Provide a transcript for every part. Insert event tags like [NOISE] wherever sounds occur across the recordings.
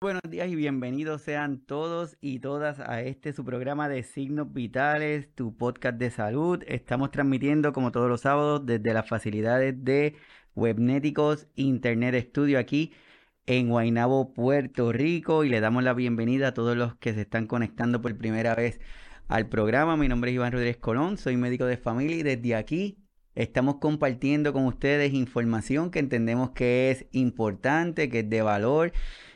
Buenos días y bienvenidos sean todos y todas a este su programa de Signos Vitales, tu podcast de salud. Estamos transmitiendo como todos los sábados desde las facilidades de Webnéticos Internet Studio aquí en Guaynabo, Puerto Rico y le damos la bienvenida a todos los que se están conectando por primera vez al programa. Mi nombre es Iván Rodríguez Colón, soy médico de familia y desde aquí estamos compartiendo con ustedes información que entendemos que es importante, que es de valor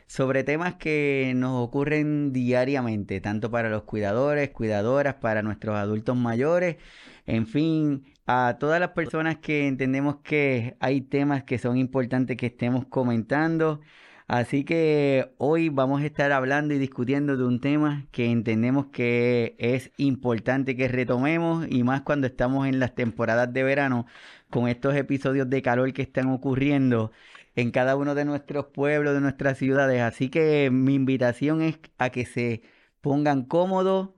sobre temas que nos ocurren diariamente, tanto para los cuidadores, cuidadoras, para nuestros adultos mayores, en fin, a todas las personas que entendemos que hay temas que son importantes que estemos comentando. Así que hoy vamos a estar hablando y discutiendo de un tema que entendemos que es importante que retomemos y más cuando estamos en las temporadas de verano con estos episodios de calor que están ocurriendo en cada uno de nuestros pueblos, de nuestras ciudades. Así que mi invitación es a que se pongan cómodos,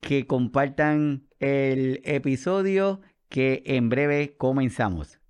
que compartan el episodio, que en breve comenzamos.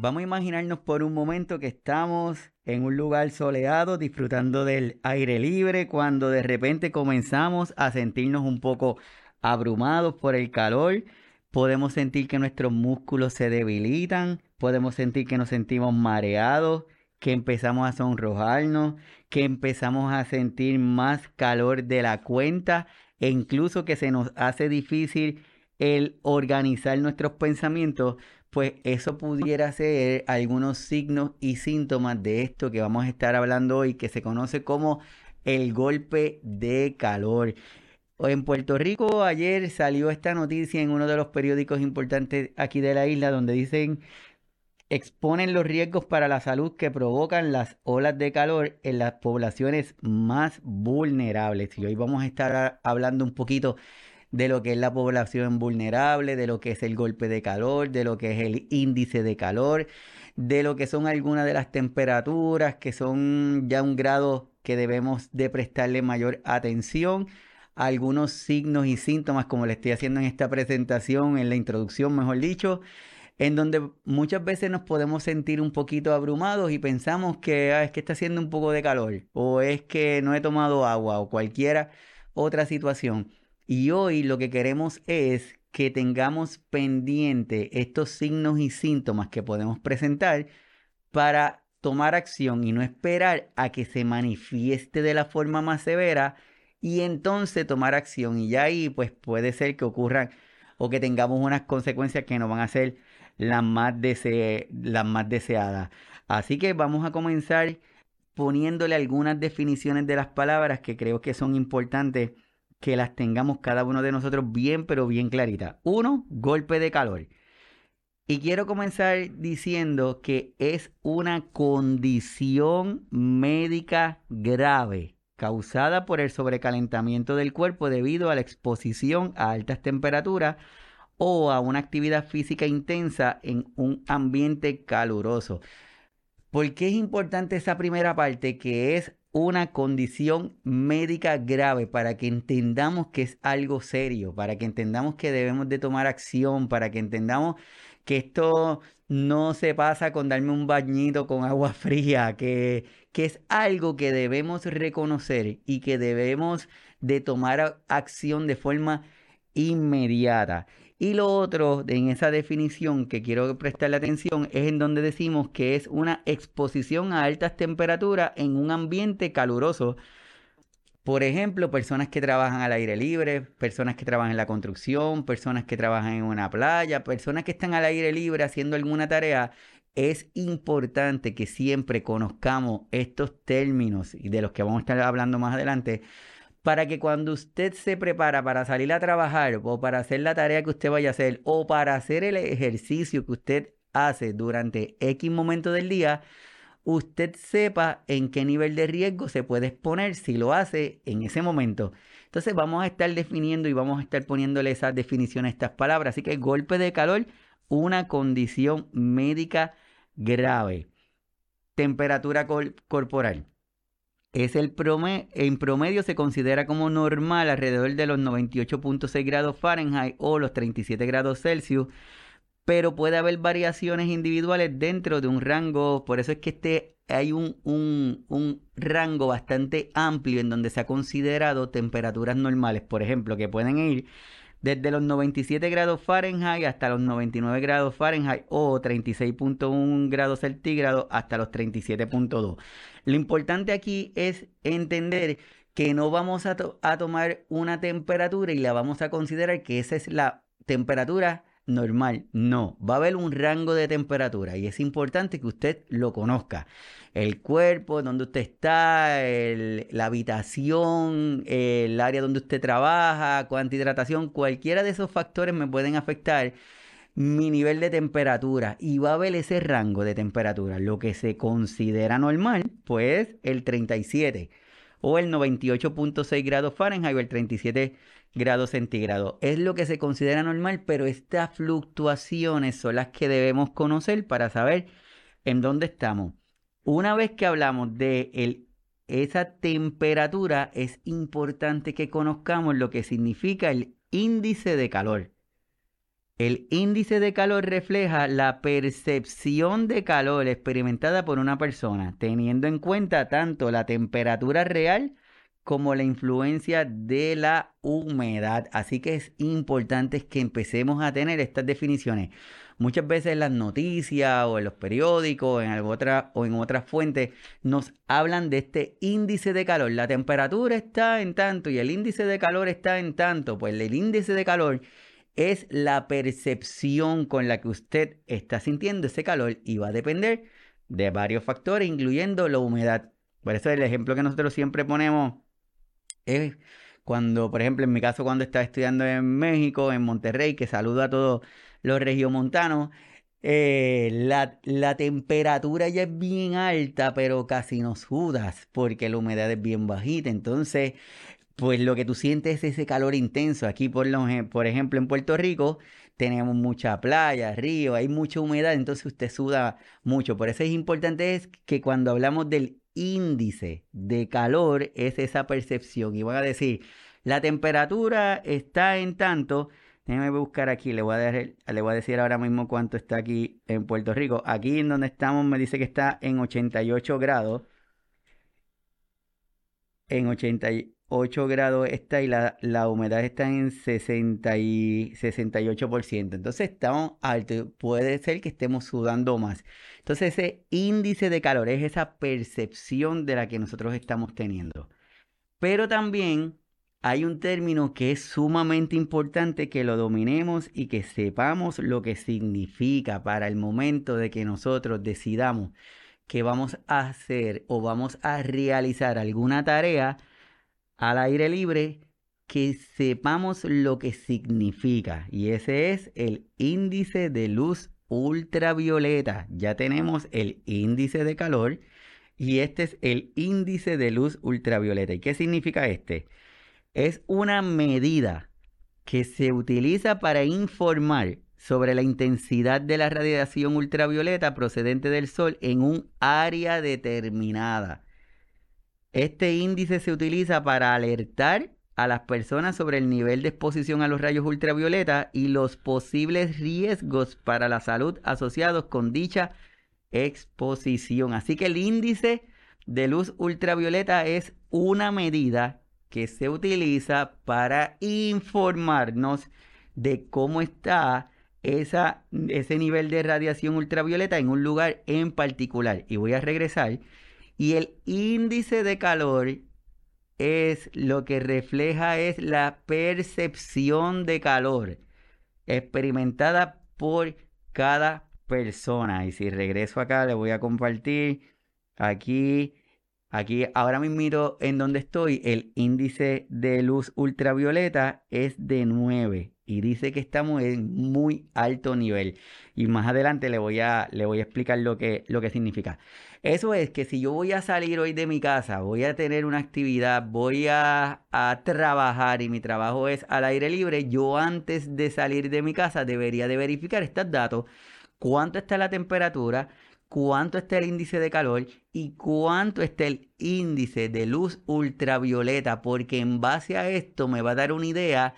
Vamos a imaginarnos por un momento que estamos en un lugar soleado disfrutando del aire libre cuando de repente comenzamos a sentirnos un poco abrumados por el calor, podemos sentir que nuestros músculos se debilitan, podemos sentir que nos sentimos mareados, que empezamos a sonrojarnos, que empezamos a sentir más calor de la cuenta e incluso que se nos hace difícil el organizar nuestros pensamientos, pues eso pudiera ser algunos signos y síntomas de esto que vamos a estar hablando hoy, que se conoce como el golpe de calor. En Puerto Rico ayer salió esta noticia en uno de los periódicos importantes aquí de la isla donde dicen exponen los riesgos para la salud que provocan las olas de calor en las poblaciones más vulnerables. Y hoy vamos a estar hablando un poquito de lo que es la población vulnerable, de lo que es el golpe de calor, de lo que es el índice de calor, de lo que son algunas de las temperaturas que son ya un grado que debemos de prestarle mayor atención algunos signos y síntomas, como le estoy haciendo en esta presentación, en la introducción, mejor dicho, en donde muchas veces nos podemos sentir un poquito abrumados y pensamos que ah, es que está haciendo un poco de calor, o es que no he tomado agua, o cualquiera otra situación. Y hoy lo que queremos es que tengamos pendiente estos signos y síntomas que podemos presentar para tomar acción y no esperar a que se manifieste de la forma más severa y entonces tomar acción. Y ya ahí pues puede ser que ocurran o que tengamos unas consecuencias que no van a ser las más, las más deseadas. Así que vamos a comenzar poniéndole algunas definiciones de las palabras que creo que son importantes que las tengamos cada uno de nosotros bien, pero bien claritas. Uno, golpe de calor. Y quiero comenzar diciendo que es una condición médica grave causada por el sobrecalentamiento del cuerpo debido a la exposición a altas temperaturas o a una actividad física intensa en un ambiente caluroso. ¿Por qué es importante esa primera parte que es una condición médica grave para que entendamos que es algo serio, para que entendamos que debemos de tomar acción, para que entendamos que esto no se pasa con darme un bañito con agua [LAUGHS] fría, que, que es algo que debemos reconocer y que debemos de tomar acción de forma inmediata. Y lo otro en esa definición que quiero prestarle atención es en donde decimos que es una exposición a altas temperaturas en un ambiente caluroso por ejemplo, personas que trabajan al aire libre, personas que trabajan en la construcción, personas que trabajan en una playa, personas que están al aire libre haciendo alguna tarea. Es importante que siempre conozcamos estos términos y de los que vamos a estar hablando más adelante para que cuando usted se prepara para salir a trabajar o para hacer la tarea que usted vaya a hacer o para hacer el ejercicio que usted hace durante X momento del día, usted sepa en qué nivel de riesgo se puede exponer si lo hace en ese momento. Entonces vamos a estar definiendo y vamos a estar poniéndole esa definición a estas palabras. Así que golpe de calor, una condición médica grave. Temperatura corporal. Es el promedio, en promedio se considera como normal alrededor de los 98.6 grados Fahrenheit o los 37 grados Celsius pero puede haber variaciones individuales dentro de un rango, por eso es que este, hay un, un, un rango bastante amplio en donde se ha considerado temperaturas normales, por ejemplo, que pueden ir desde los 97 grados Fahrenheit hasta los 99 grados Fahrenheit o 36.1 grados centígrados hasta los 37.2. Lo importante aquí es entender que no vamos a, a tomar una temperatura y la vamos a considerar que esa es la temperatura normal. No, va a haber un rango de temperatura y es importante que usted lo conozca. El cuerpo, donde usted está, la habitación, el área donde usted trabaja, cuánta hidratación, cualquiera de esos factores me pueden afectar mi nivel de temperatura y va a haber ese rango de temperatura. Lo que se considera normal, pues el 37 o el 98.6 grados Fahrenheit o el 37 grados centígrados. Es lo que se considera normal, pero estas fluctuaciones son las que debemos conocer para saber en dónde estamos. Una vez que hablamos de esa temperatura, es importante que conozcamos lo que significa el índice de calor. El índice de calor refleja la percepción de calor experimentada por una persona, teniendo en cuenta tanto la temperatura real como la influencia de la humedad. Así que es importante que empecemos a tener estas definiciones. Muchas veces en las noticias o en los periódicos en otra, o en otras fuentes nos hablan de este índice de calor. La temperatura está en tanto y el índice de calor está en tanto. Pues el índice de calor es la percepción con la que usted está sintiendo ese calor y va a depender de varios factores, incluyendo la humedad. Por eso el ejemplo que nosotros siempre ponemos es cuando, por ejemplo, en mi caso, cuando estaba estudiando en México, en Monterrey, que saludo a todos los regiomontanos, eh, la, temperatura ya es bien alta, pero casi no sudas porque la humedad es bien bajita. Entonces, pues lo que tú sientes es ese calor intenso. Aquí, por, por ejemplo, en Puerto Rico, tenemos mucha playa, río, hay mucha humedad, entonces usted suda mucho. Por eso es importante es que cuando hablamos del índice de calor, es esa percepción. Y voy a decir, la temperatura está en tanto. Déjeme buscar aquí, le voy, a le voy a decir ahora mismo cuánto está aquí en Puerto Rico. Aquí en donde estamos me dice que está en 88 grados. En 88 8 grados está y la, humedad está en 60 y 68%. Entonces estamos altos. Puede ser que estemos sudando más. Entonces ese índice de calor es esa percepción de la que nosotros estamos teniendo. Pero también hay un término que es sumamente importante que lo dominemos y que sepamos lo que significa para el momento de que nosotros decidamos que vamos a hacer o vamos a realizar alguna tarea al aire libre que sepamos lo que significa. Y ese es el índice de luz ultravioleta. Ya tenemos el índice de calor y este es el índice de luz ultravioleta. ¿Y qué significa este? Es una medida que se utiliza para informar sobre la intensidad de la radiación ultravioleta procedente del Sol en un área determinada. Este índice se utiliza para alertar a las personas sobre el nivel de exposición a los rayos ultravioleta y los posibles riesgos para la salud asociados con dicha exposición. Así que el índice de luz ultravioleta es una medida que se utiliza para informarnos de cómo está ese nivel de radiación ultravioleta en un lugar en particular. Y voy a regresar y el índice de calor es lo que refleja es la percepción de calor experimentada por cada persona. Y si regreso acá, le voy a compartir aquí, aquí, ahora mismo en donde estoy, el índice de luz ultravioleta es de 9 y dice que estamos en muy alto nivel. Y más adelante le voy a, le voy a explicar lo que, lo que significa. Eso es que si yo voy a salir hoy de mi casa, voy a tener una actividad, voy a, trabajar y mi trabajo es al aire libre, yo antes de salir de mi casa debería de verificar estos datos, cuánto está la temperatura, cuánto está el índice de calor y cuánto está el índice de luz ultravioleta, porque en base a esto me va a dar una idea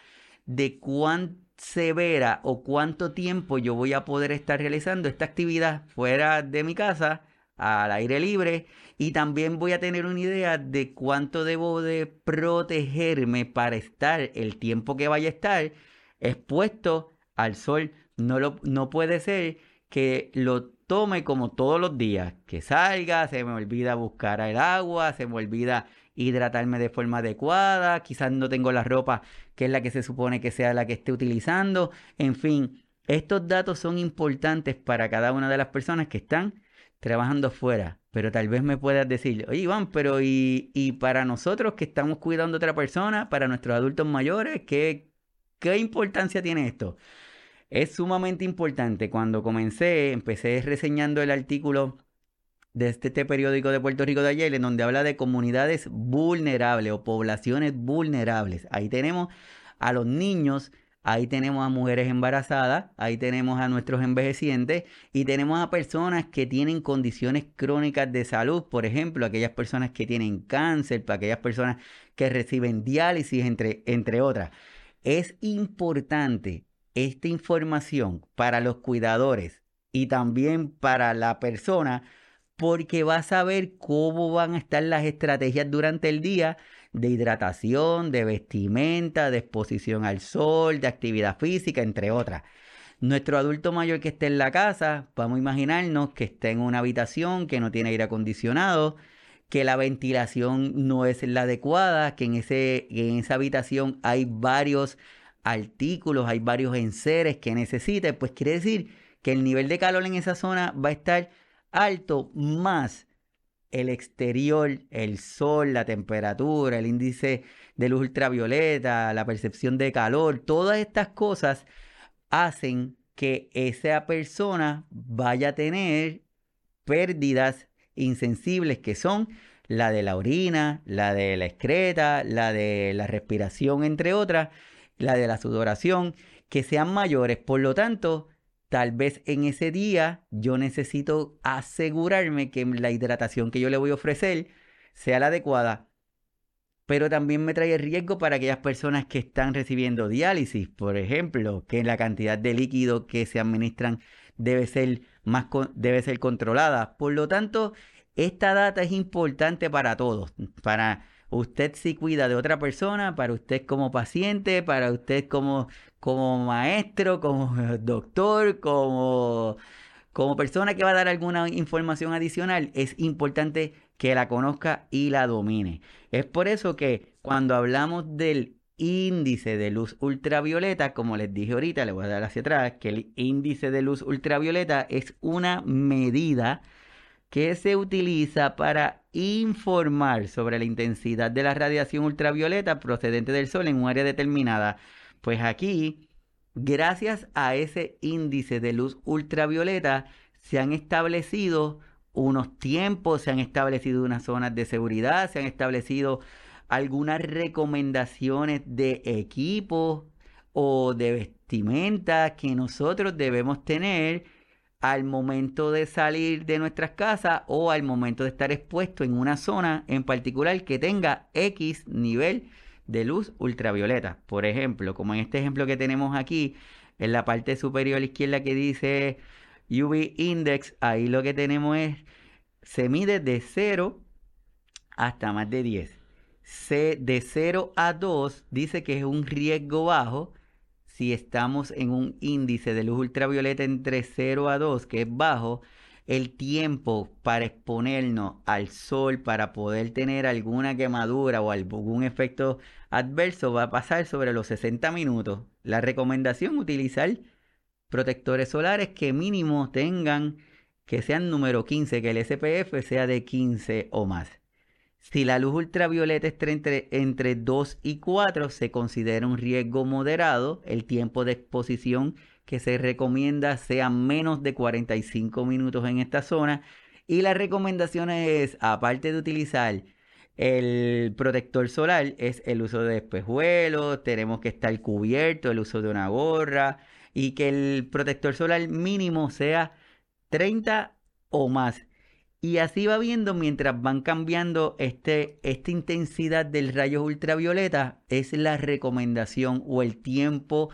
de cuánto severa o cuánto tiempo yo voy a poder estar realizando esta actividad fuera de mi casa, al aire libre, y también voy a tener una idea de cuánto debo de protegerme para estar el tiempo que vaya a estar expuesto al sol. No, lo, no puede ser que lo tome como todos los días, que salga, se me olvida buscar el agua, se me olvida hidratarme de forma adecuada, quizás no tengo la ropa que es la que se supone que sea la que esté utilizando, en fin, estos datos son importantes para cada una de las personas que están trabajando fuera, pero tal vez me puedas decir, oye Iván, pero y, y para nosotros que estamos cuidando a otra persona, para nuestros adultos mayores, ¿qué, qué importancia tiene esto? Es sumamente importante. Cuando comencé, empecé reseñando el artículo de este, este, periódico de Puerto Rico de ayer, en donde habla de comunidades vulnerables o poblaciones vulnerables. Ahí tenemos a los niños, ahí tenemos a mujeres embarazadas, ahí tenemos a nuestros envejecientes y tenemos a personas que tienen condiciones crónicas de salud, por ejemplo, aquellas personas que tienen cáncer, para aquellas personas que reciben diálisis, entre, entre otras. Es importante esta información para los cuidadores y también para la persona porque va a saber cómo van a estar las estrategias durante el día de hidratación, de vestimenta, de exposición al sol, de actividad física, entre otras. Nuestro adulto mayor que esté en la casa, vamos a imaginarnos que está en una habitación que no tiene aire acondicionado, que la ventilación no es la adecuada, que en, ese, en esa habitación hay varios artículos, hay varios enseres que necesite, pues quiere decir que el nivel de calor en esa zona va a estar alto más el exterior, el sol, la temperatura, el índice de luz ultravioleta, la percepción de calor, todas estas cosas hacen que esa persona vaya a tener pérdidas insensibles que son la de la orina, la de la excreta, la de la respiración, entre otras, la de la sudoración, que sean mayores. Por lo tanto, tal vez en ese día yo necesito asegurarme que la hidratación que yo le voy a ofrecer sea la adecuada. Pero también me trae riesgo para aquellas personas que están recibiendo diálisis, por ejemplo, que la cantidad de líquido que se administran debe ser más debe ser controlada. Por lo tanto, esta data es importante para todos, para usted si cuida de otra persona, para usted como paciente, para usted como, como maestro, como [LAUGHS] doctor, como, como persona que va a dar alguna información adicional, es importante que la conozca y la domine. Es por eso que cuando hablamos del índice de luz ultravioleta, como les dije ahorita, le voy a dar hacia atrás, que el índice de luz ultravioleta es una medida que se utiliza para informar sobre la intensidad de la radiación ultravioleta procedente del Sol en un área determinada. Pues aquí, gracias a ese índice de luz ultravioleta, se han establecido unos tiempos, se han establecido unas zonas de seguridad, se han establecido algunas recomendaciones de equipo o de vestimenta que nosotros debemos tener al momento de salir de nuestras casas o al momento de estar expuesto en una zona en particular que tenga X nivel de luz ultravioleta. Por ejemplo, como en este ejemplo que tenemos aquí, en la parte superior izquierda que dice UV Index, ahí lo que tenemos es, se mide de 0 hasta más de 10. C de 0 a 2 dice que es un riesgo bajo si estamos en un índice de luz ultravioleta entre 0 a 2, que es bajo, el tiempo para exponernos al sol, para poder tener alguna quemadura o algún efecto adverso, va a pasar sobre los 60 minutos. La recomendación, utilizar protectores solares que mínimo tengan, que sean número 15, que el SPF sea de 15 o más. Si la luz ultravioleta está entre, entre 2 y 4, se considera un riesgo moderado. El tiempo de exposición que se recomienda sea menos de 45 minutos en esta zona. Y la recomendación es, aparte de utilizar el protector solar, es el uso de espejuelos, tenemos que estar cubierto, el uso de una gorra y que el protector solar mínimo sea 30 o más y así va viendo mientras van cambiando este, esta intensidad del rayo ultravioleta, es la recomendación o el tiempo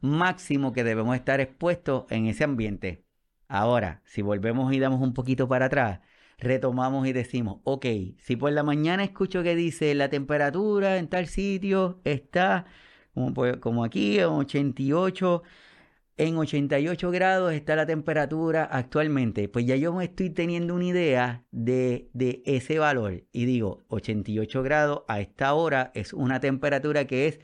máximo que debemos estar expuestos en ese ambiente. Ahora, si volvemos y damos un poquito para atrás, retomamos y decimos, ok, si por la mañana escucho que dice la temperatura en tal sitio está como, como aquí en 88, en 88 grados está la temperatura actualmente, pues ya yo me estoy teniendo una idea de, de ese valor y digo, 88 grados a esta hora es una temperatura que es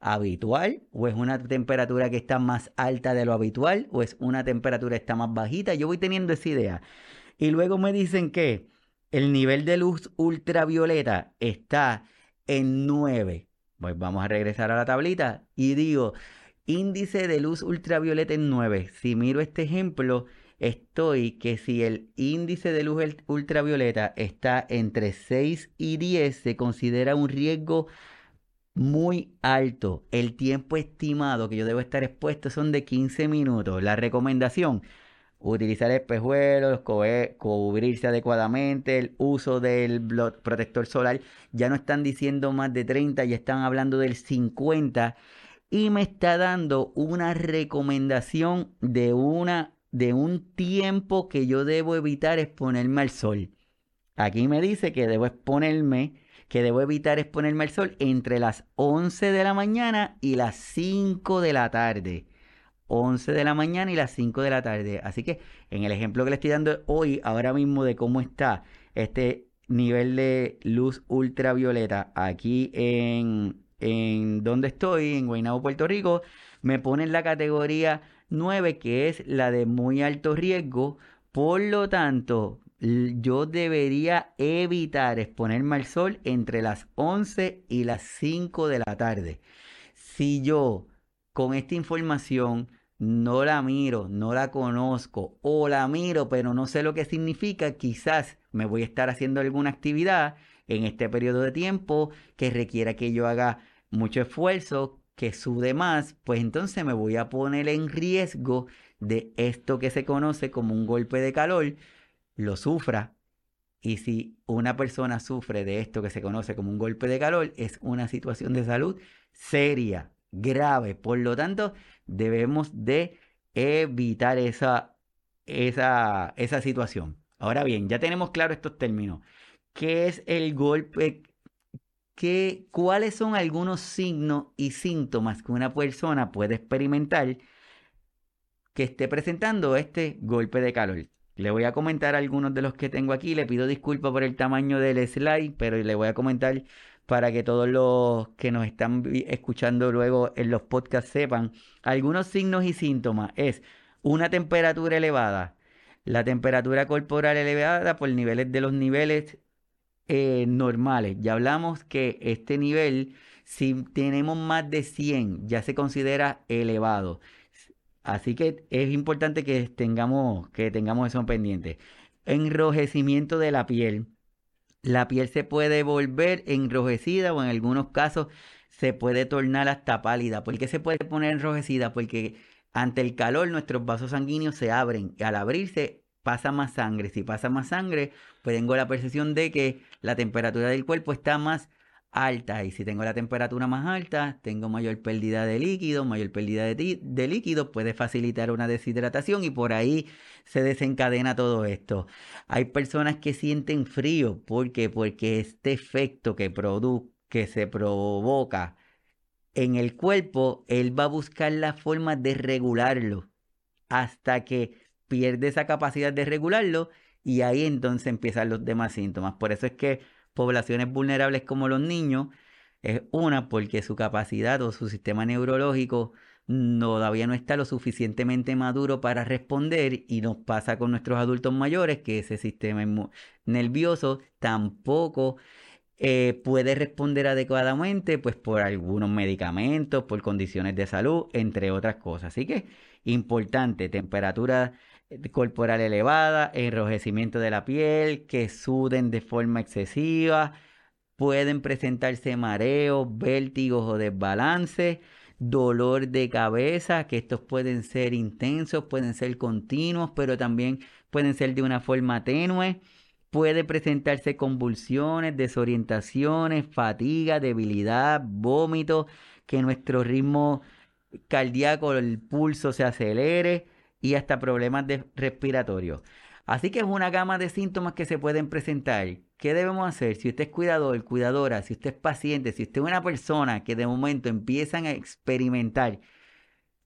habitual o es una temperatura que está más alta de lo habitual o es una temperatura que está más bajita. Yo voy teniendo esa idea. Y luego me dicen que el nivel de luz ultravioleta está en 9. Pues vamos a regresar a la tablita y digo, índice de luz ultravioleta en 9. Si miro este ejemplo, estoy que si el índice de luz ultravioleta está entre 6 y 10, se considera un riesgo muy alto. El tiempo estimado que yo debo estar expuesto son de 15 minutos. La recomendación, utilizar espejuelos, cubrirse adecuadamente, el uso del protector solar. Ya no están diciendo más de 30, ya están hablando del 50 y me está dando una recomendación de una de un tiempo que yo debo evitar exponerme al sol. Aquí me dice que debo exponerme que debo evitar exponerme al sol entre las 11 de la mañana y las 5 de la tarde. 11 de la mañana y las 5 de la tarde. Así que en el ejemplo que le estoy dando hoy, ahora mismo de cómo está este nivel de luz ultravioleta aquí en, en donde estoy, en Guaynabo, Puerto Rico, me pone en la categoría 9, que es la de muy alto riesgo. Por lo tanto, yo debería evitar exponerme al sol entre las 11 y las 5 de la tarde. Si yo con esta información no la miro, no la conozco o la miro pero no sé lo que significa, quizás me voy a estar haciendo alguna actividad en este periodo de tiempo que requiera que yo haga mucho esfuerzo, que sude más, pues entonces me voy a poner en riesgo de esto que se conoce como un golpe de calor lo sufra. Y si una persona sufre de esto que se conoce como un golpe de calor, es una situación de salud seria, grave. Por lo tanto, debemos de evitar esa, esa, esa situación. Ahora bien, ya tenemos claro estos términos. ¿Qué es el golpe? ¿Qué, ¿Cuáles son algunos signos y síntomas que una persona puede experimentar que esté presentando este golpe de calor? Le voy a comentar algunos de los que tengo aquí. Le pido disculpas por el tamaño del slide, pero le voy a comentar para que todos los que nos están escuchando luego en los podcasts sepan. Algunos signos y síntomas es una temperatura elevada, la temperatura corporal elevada por niveles de los niveles eh, normales. Ya hablamos que este nivel, si tenemos más de 100, ya se considera elevado. Así que es importante que tengamos, que tengamos eso pendiente. Enrojecimiento de la piel. La piel se puede volver enrojecida o en algunos casos se puede tornar hasta pálida. ¿Por qué se puede poner enrojecida? Porque ante el calor nuestros vasos sanguíneos se abren y al abrirse pasa más sangre. Si pasa más sangre, pues tengo la percepción de que la temperatura del cuerpo está más alta y si tengo la temperatura más alta, tengo mayor pérdida de líquido, mayor pérdida de, líquido, puede facilitar una deshidratación y por ahí se desencadena todo esto. Hay personas que sienten frío, ¿por Porque este efecto que, que se provoca en el cuerpo, él va a buscar la forma de regularlo hasta que pierde esa capacidad de regularlo y ahí entonces empiezan los demás síntomas. Por eso es que poblaciones vulnerables como los niños es una porque su capacidad o su sistema neurológico todavía no está lo suficientemente maduro para responder y nos pasa con nuestros adultos mayores que ese sistema nervioso tampoco eh, puede responder adecuadamente pues por algunos medicamentos, por condiciones de salud, entre otras cosas. Así que importante, temperatura corporal elevada, enrojecimiento de la piel, que suden de forma excesiva, pueden presentarse mareos, vértigos o desbalance, dolor de cabeza, que estos pueden ser intensos, pueden ser continuos, pero también pueden ser de una forma tenue. Puede presentarse convulsiones, desorientaciones, fatiga, debilidad, vómito, que nuestro ritmo cardíaco, el pulso se acelere y hasta problemas respiratorios. Así que es una gama de síntomas que se pueden presentar. ¿Qué debemos hacer? Si usted es cuidador, cuidadora, si usted es paciente, si usted es una persona que de momento empiezan a experimentar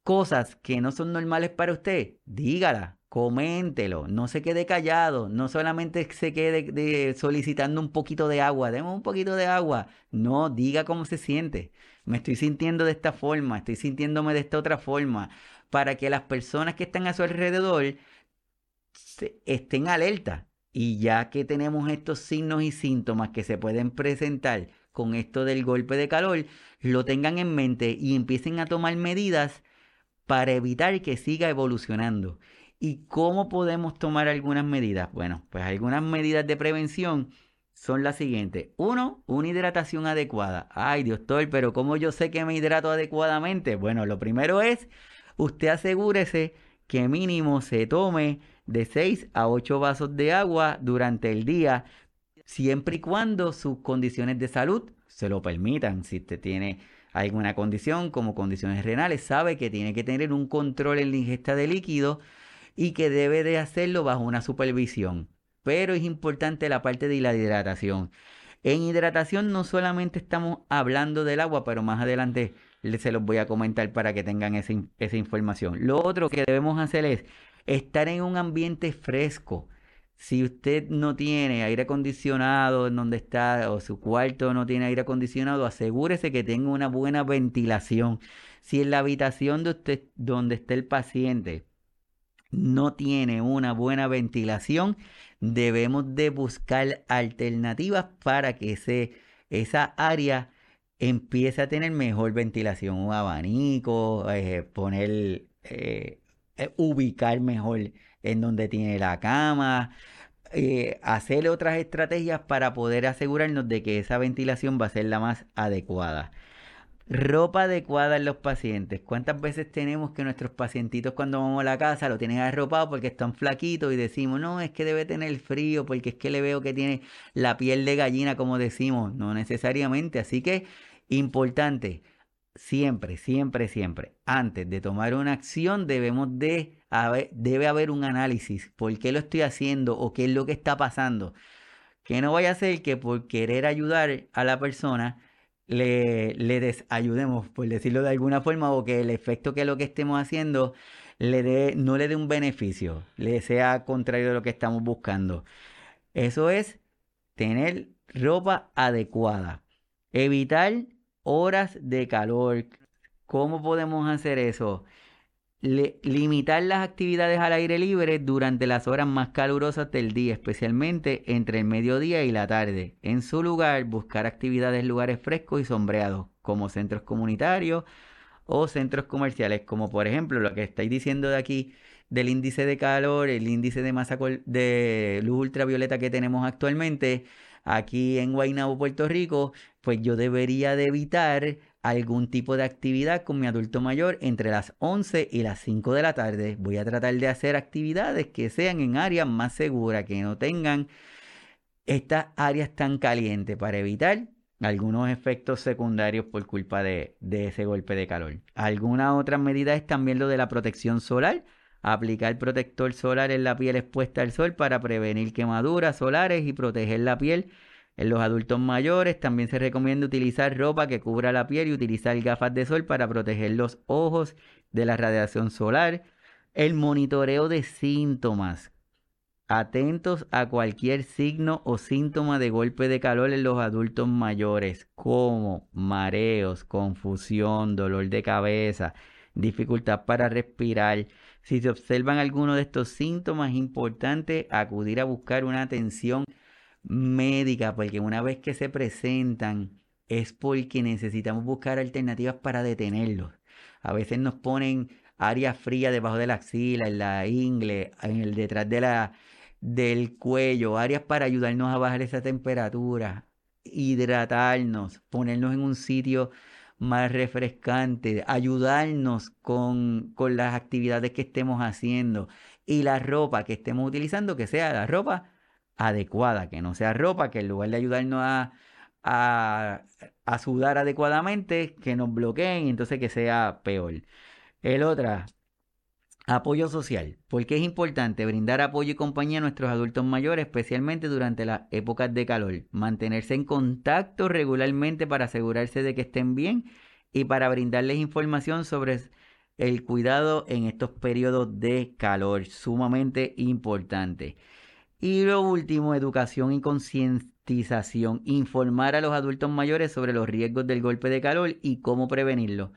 cosas que no son normales para usted, dígala, coméntelo, no se quede callado, no solamente se quede solicitando un poquito de agua, demos un poquito de agua, no, diga cómo se siente. Me estoy sintiendo de esta forma, estoy sintiéndome de esta otra forma, para que las personas que están a su alrededor estén alerta. Y ya que tenemos estos signos y síntomas que se pueden presentar con esto del golpe de calor, lo tengan en mente y empiecen a tomar medidas para evitar que siga evolucionando. ¿Y cómo podemos tomar algunas medidas? Bueno, pues algunas medidas de prevención son las siguientes. Uno, una hidratación adecuada. Ay, doctor, pero ¿cómo yo sé que me hidrato adecuadamente? Bueno, lo primero es, usted asegúrese que mínimo se tome de 6 a 8 vasos de agua durante el día, siempre y cuando sus condiciones de salud se lo permitan. Si usted tiene alguna condición como condiciones renales, sabe que tiene que tener un control en la ingesta de líquido y que debe de hacerlo bajo una supervisión. Pero es importante la parte de la hidratación. En hidratación no solamente estamos hablando del agua, pero más adelante se los voy a comentar para que tengan esa, esa información. Lo otro que debemos hacer es estar en un ambiente fresco. Si usted no tiene aire acondicionado en donde está o su cuarto no tiene aire acondicionado, asegúrese que tenga una buena ventilación. Si en la habitación de usted donde está el paciente no tiene una buena ventilación, debemos de buscar alternativas para que esa área empiece a tener mejor ventilación, un abanico, eh, poner, eh, eh, ubicar mejor en donde tiene la cama, hacer otras estrategias para poder asegurarnos de que esa ventilación va a ser la más adecuada. Ropa adecuada en los pacientes. ¿Cuántas veces tenemos que nuestros pacientitos cuando vamos a la casa lo tienen arropado porque están flaquitos y decimos, no, es que debe tener frío porque es que le veo que tiene la piel de gallina, como decimos? No necesariamente. Así que, importante, siempre, siempre, siempre, antes de tomar una acción debemos de, debe haber un análisis. ¿Por qué lo estoy haciendo o qué es lo que está pasando? Que no vaya a ser que por querer ayudar a la persona, le, le desayudemos, por decirlo de alguna forma, o que el efecto que lo que estemos haciendo le dé, no le dé un beneficio, le sea contrario de lo que estamos buscando. Eso es tener ropa adecuada, evitar horas de calor. ¿Cómo podemos hacer eso? Limitar las actividades al aire libre durante las horas más calurosas del día, especialmente entre el mediodía y la tarde. En su lugar, buscar actividades en lugares frescos y sombreados, como centros comunitarios o centros comerciales, como por ejemplo lo que estáis diciendo de aquí del índice de calor, el índice de masa de luz ultravioleta que tenemos actualmente aquí en Guaynabo, Puerto Rico, pues yo debería de evitar algún tipo de actividad con mi adulto mayor entre las 11 y las 5 de la tarde. Voy a tratar de hacer actividades que sean en áreas más seguras, que no tengan estas áreas tan calientes para evitar algunos efectos secundarios por culpa de, ese golpe de calor. Algunas otras medidas es también lo de la protección solar. Aplicar protector solar en la piel expuesta al sol para prevenir quemaduras solares y proteger la piel en los adultos mayores también se recomienda utilizar ropa que cubra la piel y utilizar gafas de sol para proteger los ojos de la radiación solar. El monitoreo de síntomas. Atentos a cualquier signo o síntoma de golpe de calor en los adultos mayores, como mareos, confusión, dolor de cabeza, dificultad para respirar. Si se observan alguno de estos síntomas, es importante acudir a buscar una atención médica, porque una vez que se presentan es porque necesitamos buscar alternativas para detenerlos. A veces nos ponen áreas frías debajo de la axila, en la ingle, en el detrás de la, del cuello, áreas para ayudarnos a bajar esa temperatura, hidratarnos, ponernos en un sitio más refrescante, ayudarnos con, con las actividades que estemos haciendo y la ropa que estemos utilizando, que sea la ropa adecuada, que no sea ropa que en lugar de ayudarnos a, a sudar adecuadamente, que nos bloqueen y entonces que sea peor. El otra, apoyo social. porque es importante brindar apoyo y compañía a nuestros adultos mayores, especialmente durante las épocas de calor? Mantenerse en contacto regularmente para asegurarse de que estén bien y para brindarles información sobre el cuidado en estos periodos de calor, sumamente importante. Y lo último, educación y concientización. Informar a los adultos mayores sobre los riesgos del golpe de calor y cómo prevenirlo.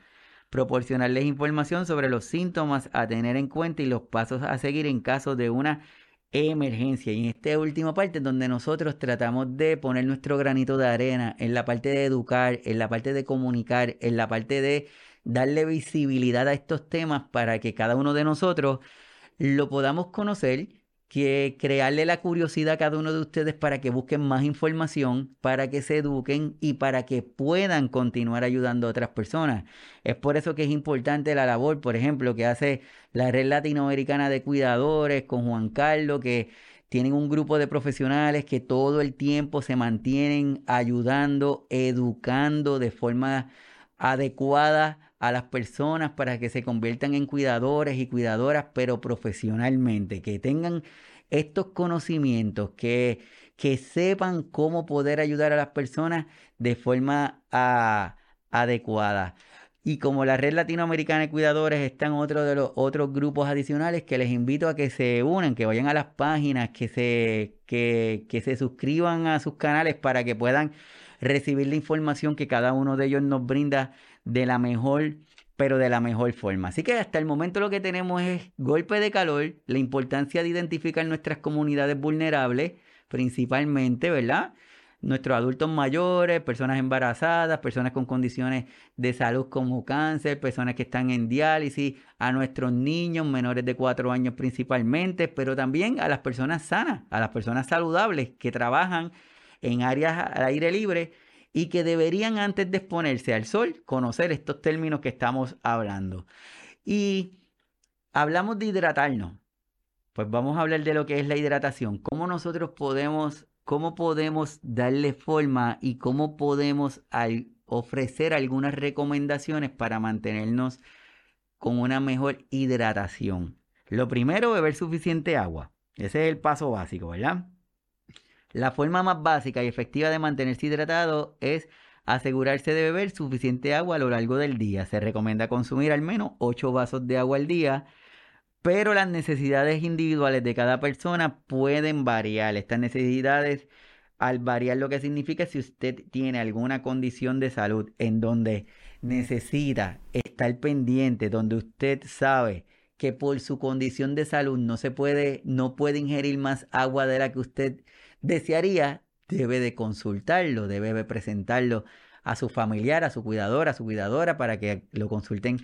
Proporcionarles información sobre los síntomas a tener en cuenta y los pasos a seguir en caso de una emergencia. Y en esta última parte donde nosotros tratamos de poner nuestro granito de arena en la parte de educar, en la parte de comunicar, en la parte de darle visibilidad a estos temas para que cada uno de nosotros lo podamos conocer que crearle la curiosidad a cada uno de ustedes para que busquen más información, para que se eduquen y para que puedan continuar ayudando a otras personas. Es por eso que es importante la labor, por ejemplo, que hace la Red Latinoamericana de Cuidadores con Juan Carlos, que tienen un grupo de profesionales que todo el tiempo se mantienen ayudando, educando de forma adecuada a las personas para que se conviertan en cuidadores y cuidadoras, pero profesionalmente, que tengan estos conocimientos, que, que sepan cómo poder ayudar a las personas de forma ah, adecuada. Y como la Red Latinoamericana de Cuidadores están otro de los otros grupos adicionales que les invito a que se unan, que vayan a las páginas, que se, que, que se suscriban a sus canales para que puedan recibir la información que cada uno de ellos nos brinda de la mejor, pero de la mejor forma. Así que hasta el momento lo que tenemos es golpe de calor, la importancia de identificar nuestras comunidades vulnerables, principalmente, ¿verdad? Nuestros adultos mayores, personas embarazadas, personas con condiciones de salud como cáncer, personas que están en diálisis, a nuestros niños menores de 4 años principalmente, pero también a las personas sanas, a las personas saludables que trabajan en áreas al aire libre y que deberían antes de exponerse al sol conocer estos términos que estamos hablando. Y hablamos de hidratarnos. Pues vamos a hablar de lo que es la hidratación. Cómo nosotros podemos, cómo podemos darle forma y cómo podemos ofrecer algunas recomendaciones para mantenernos con una mejor hidratación. Lo primero, beber suficiente agua. Ese es el paso básico, ¿verdad? La forma más básica y efectiva de mantenerse hidratado es asegurarse de beber suficiente agua a lo largo del día. Se recomienda consumir al menos 8 vasos de agua al día, pero las necesidades individuales de cada persona pueden variar. Estas necesidades, al variar lo que significa si usted tiene alguna condición de salud en donde necesita estar pendiente, donde usted sabe que por su condición de salud no se puede, no puede ingerir más agua de la que usted desearía, debe de consultarlo, debe de presentarlo a su familiar, a su cuidador, a su cuidadora para que lo consulten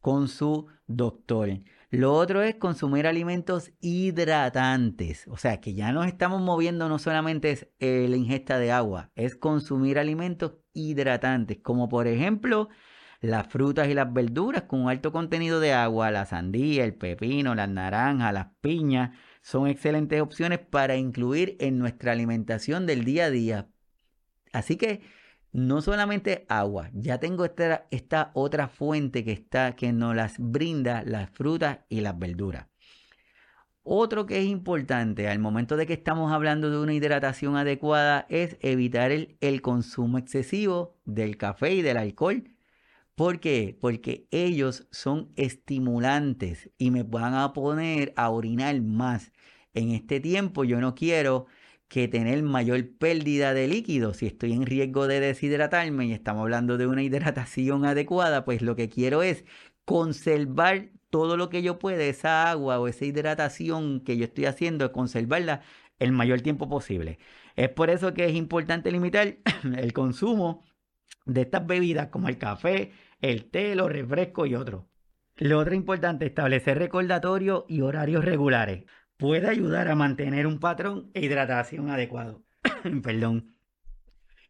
con su doctor. Lo otro es consumir alimentos hidratantes, o sea que ya nos estamos moviendo no solamente es eh, la ingesta de agua, es consumir alimentos hidratantes, como por ejemplo las frutas y las verduras con alto contenido de agua, la sandía, el pepino, las naranjas, las piñas, son excelentes opciones para incluir en nuestra alimentación del día a día. Así que no solamente agua, ya tengo esta, otra fuente que, está, que nos las brinda las frutas y las verduras. Otro que es importante al momento de que estamos hablando de una hidratación adecuada es evitar el consumo excesivo del café y del alcohol ¿Por qué? Porque ellos son estimulantes y me van a poner a orinar más. En este tiempo yo no quiero que tener mayor pérdida de líquido. Si estoy en riesgo de deshidratarme y estamos hablando de una [LAUGHS] hidratación adecuada, pues lo que quiero es conservar todo lo que yo pueda, esa agua o esa hidratación que yo estoy haciendo, conservarla el mayor tiempo posible. Es por eso que es importante limitar [CLEARS THROAT] el consumo de estas bebidas como el café, el té, los refrescos y otros. Lo otro importante, establecer recordatorios y horarios regulares. Puede ayudar a mantener un patrón de hidratación adecuado. [COUGHS] Perdón.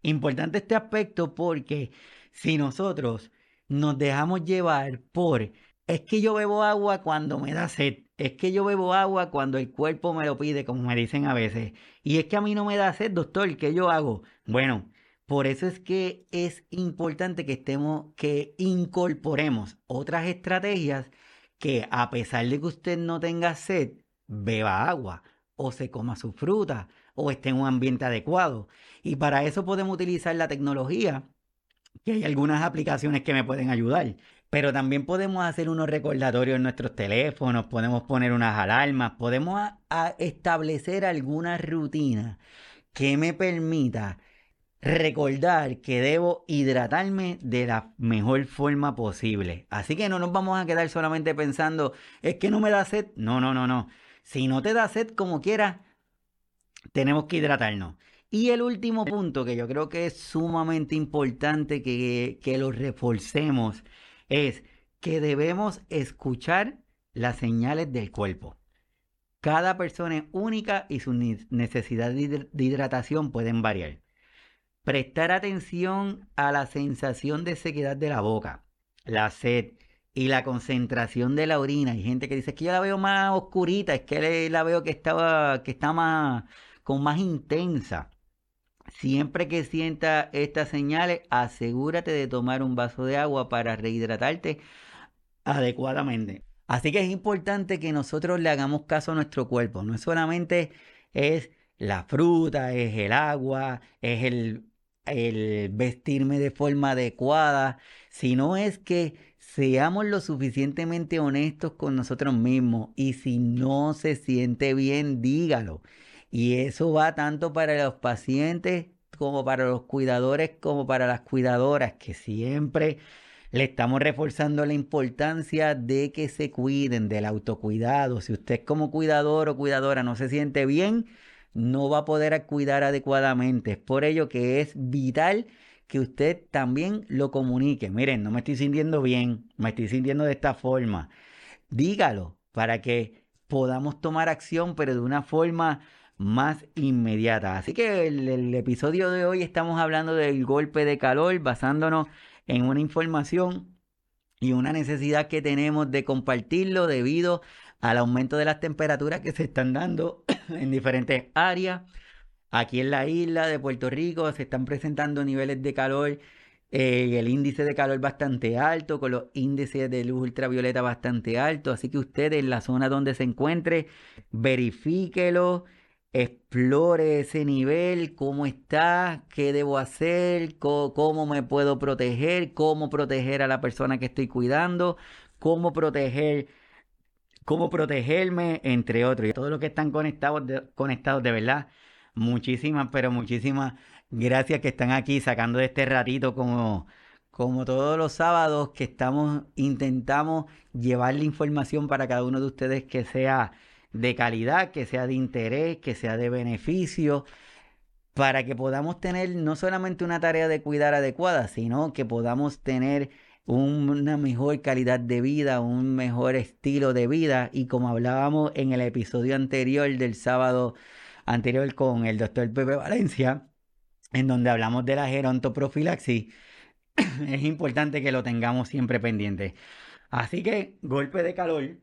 Importante este aspecto porque si nosotros nos dejamos llevar por es que yo bebo agua cuando me da sed, es que yo bebo agua cuando el cuerpo me lo pide, como me dicen a veces, y es que a mí no me da sed, doctor, ¿qué yo hago? Bueno, Por eso es que es importante que estemos, que incorporemos otras estrategias que a pesar de que usted no tenga sed, beba agua o se coma su fruta o esté en un ambiente adecuado. Y para eso podemos utilizar la tecnología, que hay algunas aplicaciones que me pueden ayudar. Pero también podemos hacer unos recordatorios en nuestros teléfonos, podemos poner unas alarmas, podemos establecer alguna rutina que me permita recordar que debo hidratarme de la mejor forma posible. Así que no nos vamos a quedar solamente pensando, es que no me da sed. No, no, no, no. Si no te da sed como quieras, tenemos que hidratarnos. Y el último punto que yo creo que es sumamente importante que, que lo reforcemos es que debemos escuchar las señales del cuerpo. Cada persona es única y sus necesidades de hidratación pueden variar. Prestar atención a la sensación de sequedad de la boca, la sed y la concentración de la orina. Hay gente que dice que yo la veo más oscurita, es que la veo que, estaba, que está más, con más intensa. Siempre que sienta estas señales, asegúrate de tomar un vaso de agua para rehidratarte adecuadamente. Así que es importante que nosotros le hagamos caso a nuestro cuerpo. No solamente es la fruta, es el agua, es el, el vestirme de forma adecuada, sino es que seamos lo suficientemente honestos con nosotros mismos. Y si no se siente bien, dígalo. Y eso va tanto para los pacientes como para los cuidadores, como para las cuidadoras, que siempre le estamos reforzando la importancia de que se cuiden del autocuidado. Si usted como cuidador o cuidadora no se siente bien, no va a poder cuidar adecuadamente. Es por ello que es vital que usted también lo comunique. Miren, no me estoy sintiendo bien, me estoy sintiendo de esta forma. Dígalo para que podamos tomar acción, pero de una forma más inmediata. Así que el, el, episodio de hoy estamos hablando del golpe de calor basándonos en una información y una necesidad que tenemos de compartirlo debido al aumento de las temperaturas que se están dando [COUGHS] en diferentes áreas. Aquí en la isla de Puerto Rico se están presentando niveles de calor eh, el índice de calor bastante alto, con los índices de luz ultravioleta bastante altos. Así que usted en la zona donde se encuentre, verifíquelo explore ese nivel, cómo está, qué debo hacer, cómo, me puedo proteger, cómo proteger a la persona que estoy cuidando, cómo proteger, cómo protegerme, entre otros. Y todos los que están conectados de, conectados de verdad, muchísimas, pero muchísimas gracias que están aquí sacando de este ratito como como todos los sábados que estamos intentamos llevar la información para cada uno de ustedes que sea de calidad, que sea de interés, que sea de beneficio, para que podamos tener no solamente una tarea de cuidar adecuada, sino que podamos tener una mejor calidad de vida, un mejor estilo de vida. Y como hablábamos en el episodio anterior del sábado anterior con el doctor Pepe Valencia, en donde hablamos de la gerontoprofilaxis, [CLEARS THROAT] es importante que lo tengamos siempre pendiente. Así que, golpe de calor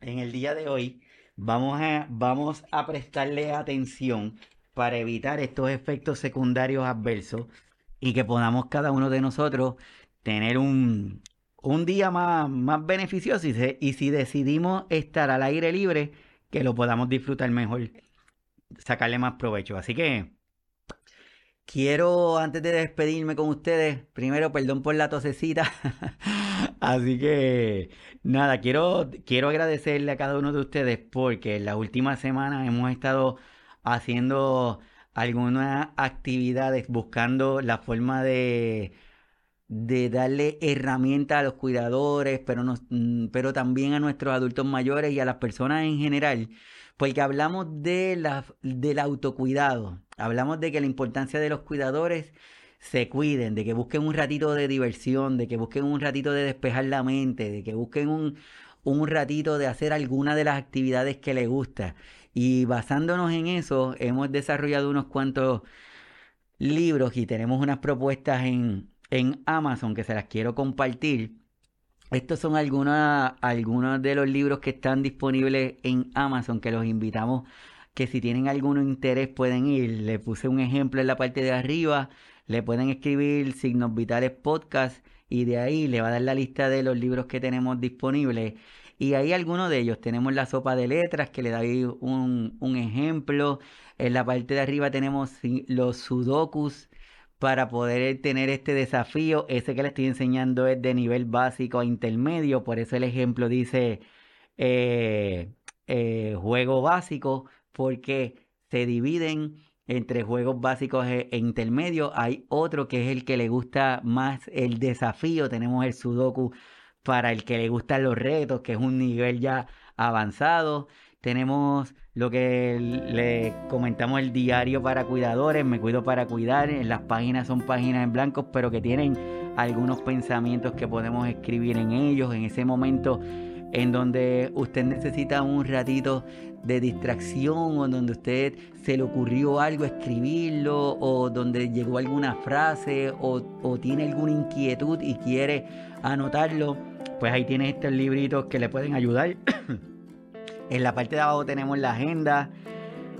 en el día de hoy Vamos a, vamos a prestarle atención para evitar estos efectos secundarios adversos y que podamos cada uno de nosotros tener un, un día más, más beneficioso y, si decidimos estar al aire libre, que lo podamos disfrutar mejor, sacarle más provecho. Así que quiero, antes de despedirme con ustedes, primero perdón por la tosecita. [LAUGHS] Así que nada, quiero, quiero agradecerle a cada uno de ustedes porque en las últimas semanas hemos estado haciendo algunas actividades buscando la forma de, de darle herramientas a los cuidadores, pero, mm, pero también a nuestros adultos mayores y a las personas en general, porque hablamos de la, del autocuidado, hablamos de que la importancia de los cuidadores se cuiden, de que busquen un ratito de diversión, de que busquen un ratito de despejar la mente, de que busquen un, un ratito de hacer alguna de las actividades que les gusta. Y basándonos en eso, hemos desarrollado unos cuantos libros y tenemos unas propuestas en, en Amazon que se las quiero compartir. Estos son algunos, algunos de los libros que están disponibles en Amazon que los invitamos que si tienen algún interés pueden ir. Le puse un ejemplo en la parte de arriba le pueden escribir Signos Vitales Podcast y de ahí le va a dar la lista de los libros que tenemos disponibles. Y ahí algunos de ellos. Tenemos la sopa de letras que le da ahí un, un ejemplo. En la parte de arriba tenemos los sudokus para poder tener este desafío. Ese que le estoy enseñando es de nivel básico a intermedio. Por eso el ejemplo dice eh, eh, juego básico porque se dividen entre juegos básicos e, e intermedios. Hay otro que es el que le gusta más el desafío. Tenemos el Sudoku para el que le gustan los retos, que es un nivel ya avanzado. Tenemos lo que le comentamos el diario para cuidadores, me cuido para cuidar. Las páginas son páginas en blanco, pero que tienen algunos pensamientos que podemos escribir en ellos. En ese momento en donde usted necesita un ratito de distracción o donde usted se le ocurrió algo escribirlo o donde llegó alguna frase o, tiene alguna inquietud y quiere anotarlo, pues ahí tiene estos libritos que le pueden ayudar. [COUGHS] en la parte de abajo tenemos la agenda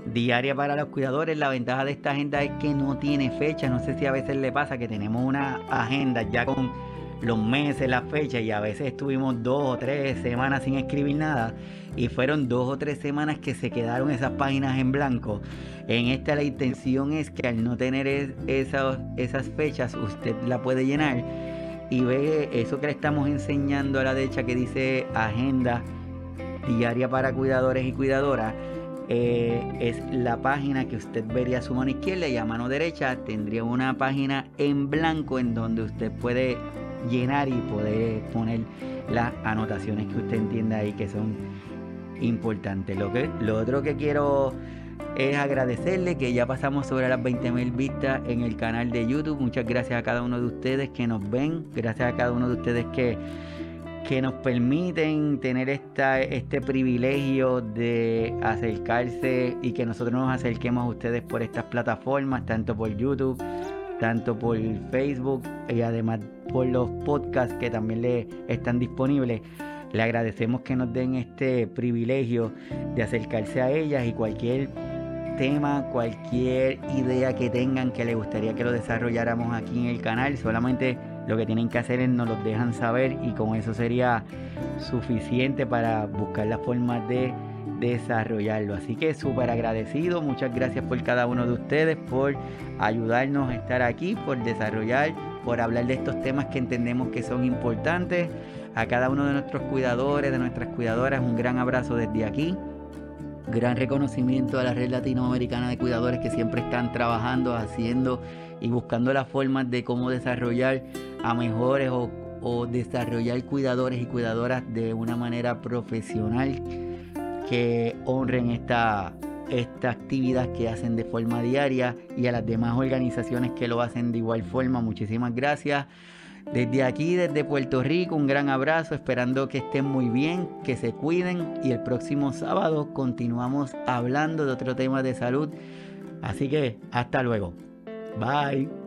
diaria para los cuidadores. La ventaja de esta agenda es que no tiene fecha. No sé si a veces le pasa que tenemos una agenda ya con los meses, las fechas y a veces estuvimos dos o tres semanas sin escribir nada y fueron dos o tres semanas que se quedaron esas páginas en blanco. En esta la intención es que al no tener esas, esas fechas usted la puede llenar y ve eso que le estamos enseñando a la derecha que dice agenda diaria para cuidadores y cuidadoras. Eh, es la página que usted vería a su mano izquierda y a mano derecha tendría una página en blanco en donde usted puede llenar y poder poner las anotaciones que usted entienda ahí que son importantes. Lo, que, lo otro que quiero es agradecerle que ya pasamos sobre las 20.000 vistas en el canal de YouTube. Muchas gracias a cada uno de ustedes que nos ven. Gracias a cada uno de ustedes que, que nos permiten tener este privilegio de acercarse y que nosotros nos acerquemos a ustedes por estas plataformas, tanto por YouTube tanto por Facebook y además por los podcasts que también le están disponibles. Le agradecemos que nos den este privilegio de acercarse a ellas y cualquier tema, cualquier idea que tengan que les gustaría que lo desarrolláramos aquí en el canal, solamente lo que tienen que hacer es nos lo dejan saber y con eso sería suficiente para buscar la forma de desarrollarlo. Así que súper agradecido, muchas gracias por cada uno de ustedes, por ayudarnos a estar aquí, por desarrollar, por hablar de estos temas que entendemos que son importantes. A cada uno de nuestros cuidadores, de nuestras cuidadoras, un gran abrazo desde aquí. Gran reconocimiento a la red latinoamericana de cuidadores que siempre están trabajando, haciendo y buscando las formas de cómo desarrollar a mejores o, o desarrollar cuidadores y cuidadoras de una manera profesional que honren esta, esta actividad que hacen de forma diaria y a las demás organizaciones que lo hacen de igual forma. Muchísimas gracias. Desde aquí, desde Puerto Rico, un gran abrazo, esperando que estén muy bien, que se cuiden y el próximo sábado continuamos hablando de otro tema de salud. Así que hasta luego. Bye.